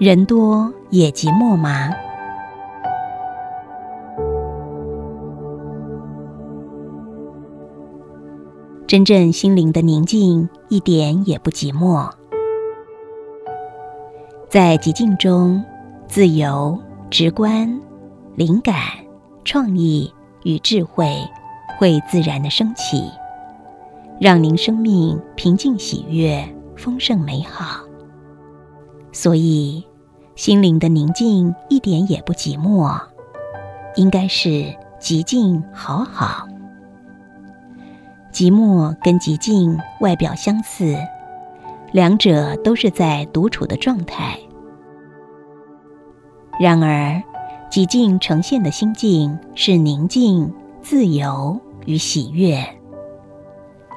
人多也寂寞吗？真正心灵的宁静，一点也不寂寞。在寂静中，自由、直观、灵感、创意与智慧会自然的升起，让您生命平静、喜悦、丰盛、美好。所以，心灵的宁静一点也不寂寞，应该是寂静好好。寂寞跟寂静外表相似，两者都是在独处的状态。然而，寂静呈现的心境是宁静、自由与喜悦，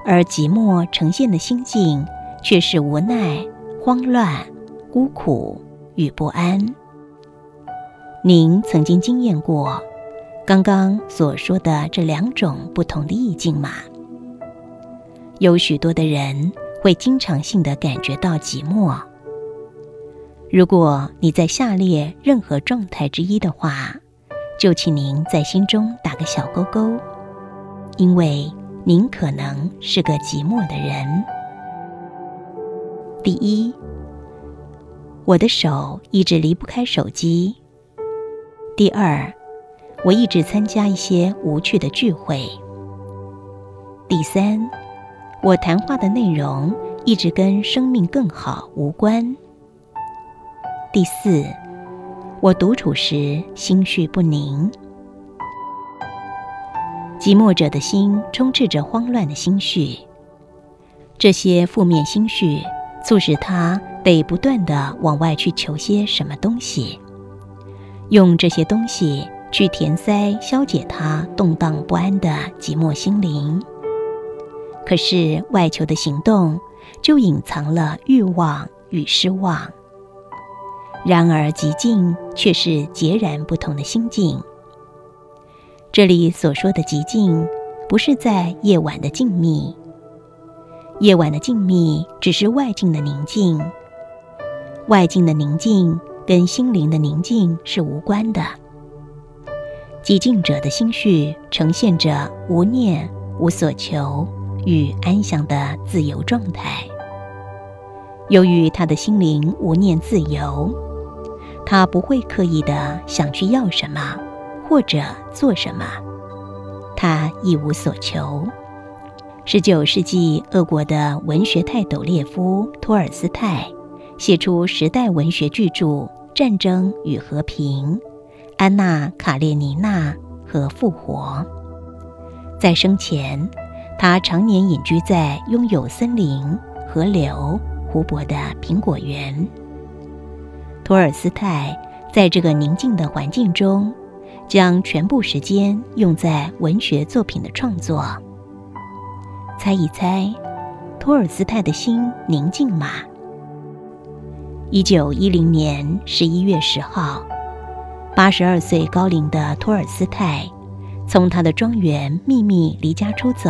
而寂寞呈现的心境却是无奈、慌乱。孤苦与不安，您曾经经验过刚刚所说的这两种不同的意境吗？有许多的人会经常性的感觉到寂寞。如果你在下列任何状态之一的话，就请您在心中打个小勾勾，因为您可能是个寂寞的人。第一。我的手一直离不开手机。第二，我一直参加一些无趣的聚会。第三，我谈话的内容一直跟生命更好无关。第四，我独处时心绪不宁。寂寞者的心充斥着慌乱的心绪，这些负面心绪促使他。得不断的往外去求些什么东西，用这些东西去填塞、消解他动荡不安的寂寞心灵。可是外求的行动就隐藏了欲望与失望。然而极静却是截然不同的心境。这里所说的极静，不是在夜晚的静谧，夜晚的静谧只是外境的宁静。外境的宁静跟心灵的宁静是无关的。寂静者的心绪呈现着无念、无所求与安详的自由状态。由于他的心灵无念自由，他不会刻意的想去要什么或者做什么，他一无所求。十九世纪俄国的文学泰斗列夫·托尔斯泰。写出时代文学巨著《战争与和平》《安娜·卡列尼娜》和《复活》。在生前，他常年隐居在拥有森林、河流、湖泊的苹果园。托尔斯泰在这个宁静的环境中，将全部时间用在文学作品的创作。猜一猜，托尔斯泰的心宁静吗？一九一零年十一月十号，八十二岁高龄的托尔斯泰从他的庄园秘密离家出走，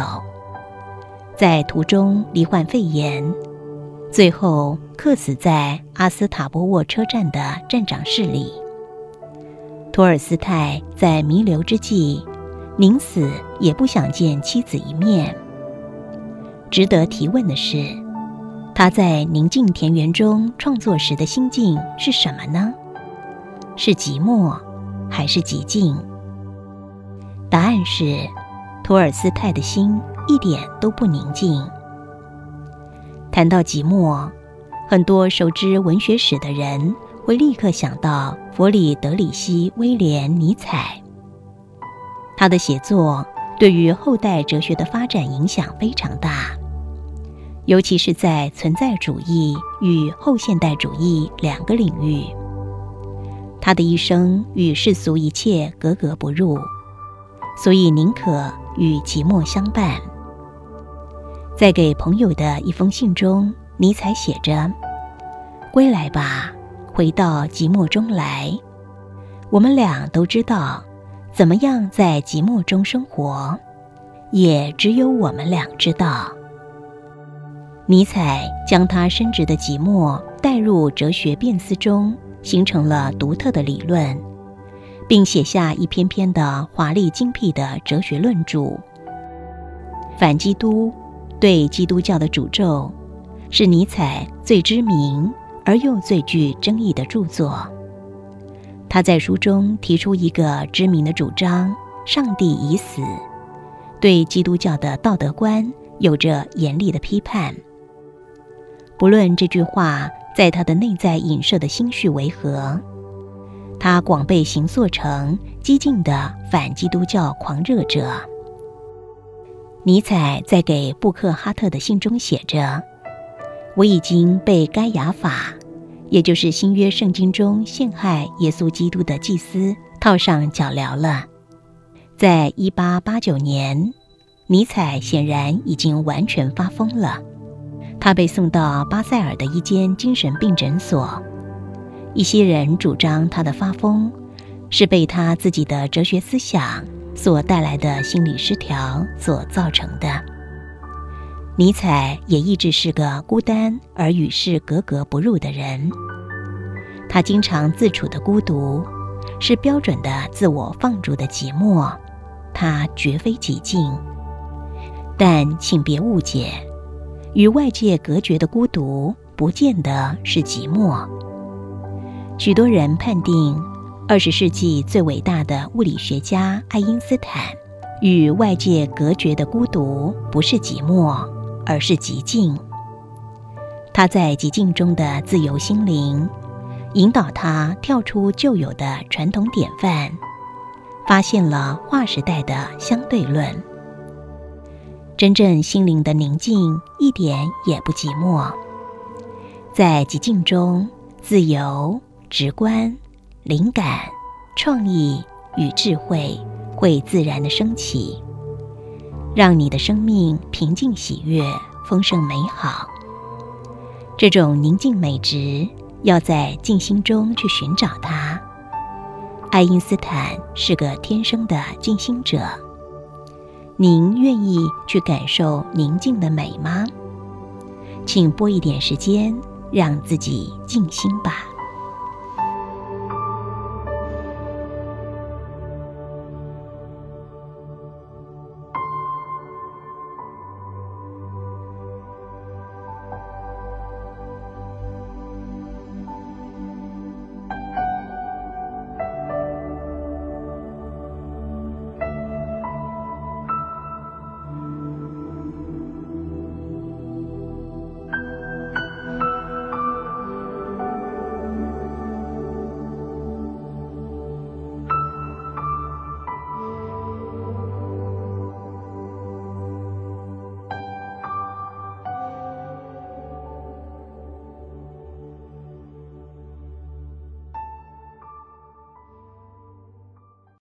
在途中罹患肺炎，最后客死在阿斯塔波沃车站的站长室里。托尔斯泰在弥留之际，宁死也不想见妻子一面。值得提问的是。他在宁静田园中创作时的心境是什么呢？是寂寞，还是寂静？答案是，托尔斯泰的心一点都不宁静。谈到寂寞，很多熟知文学史的人会立刻想到弗里德里希·威廉·尼采。他的写作对于后代哲学的发展影响非常大。尤其是在存在主义与后现代主义两个领域，他的一生与世俗一切格格不入，所以宁可与寂寞相伴。在给朋友的一封信中，尼采写着：“归来吧，回到寂寞中来。我们俩都知道，怎么样在寂寞中生活，也只有我们俩知道。”尼采将他深植的寂寞带入哲学辩思中，形成了独特的理论，并写下一篇篇的华丽精辟的哲学论著。反基督对基督教的诅咒，是尼采最知名而又最具争议的著作。他在书中提出一个知名的主张：上帝已死，对基督教的道德观有着严厉的批判。不论这句话在他的内在影射的心绪为何，他广被形塑成激进的反基督教狂热者。尼采在给布克哈特的信中写着：“我已经被该亚法，也就是新约圣经中陷害耶稣基督的祭司套上脚镣了。”在一八八九年，尼采显然已经完全发疯了。他被送到巴塞尔的一间精神病诊所。一些人主张他的发疯是被他自己的哲学思想所带来的心理失调所造成的。尼采也一直是个孤单而与世格格不入的人。他经常自处的孤独，是标准的自我放逐的寂寞。他绝非寂静，但请别误解。与外界隔绝的孤独，不见得是寂寞。许多人判定，二十世纪最伟大的物理学家爱因斯坦，与外界隔绝的孤独不是寂寞，而是极静。他在极静中的自由心灵，引导他跳出旧有的传统典范，发现了划时代的相对论。真正心灵的宁静一点也不寂寞，在寂静中，自由、直观、灵感、创意与智慧会自然的升起，让你的生命平静、喜悦、丰盛、美好。这种宁静美值，要在静心中去寻找它。爱因斯坦是个天生的静心者。您愿意去感受宁静的美吗？请拨一点时间，让自己静心吧。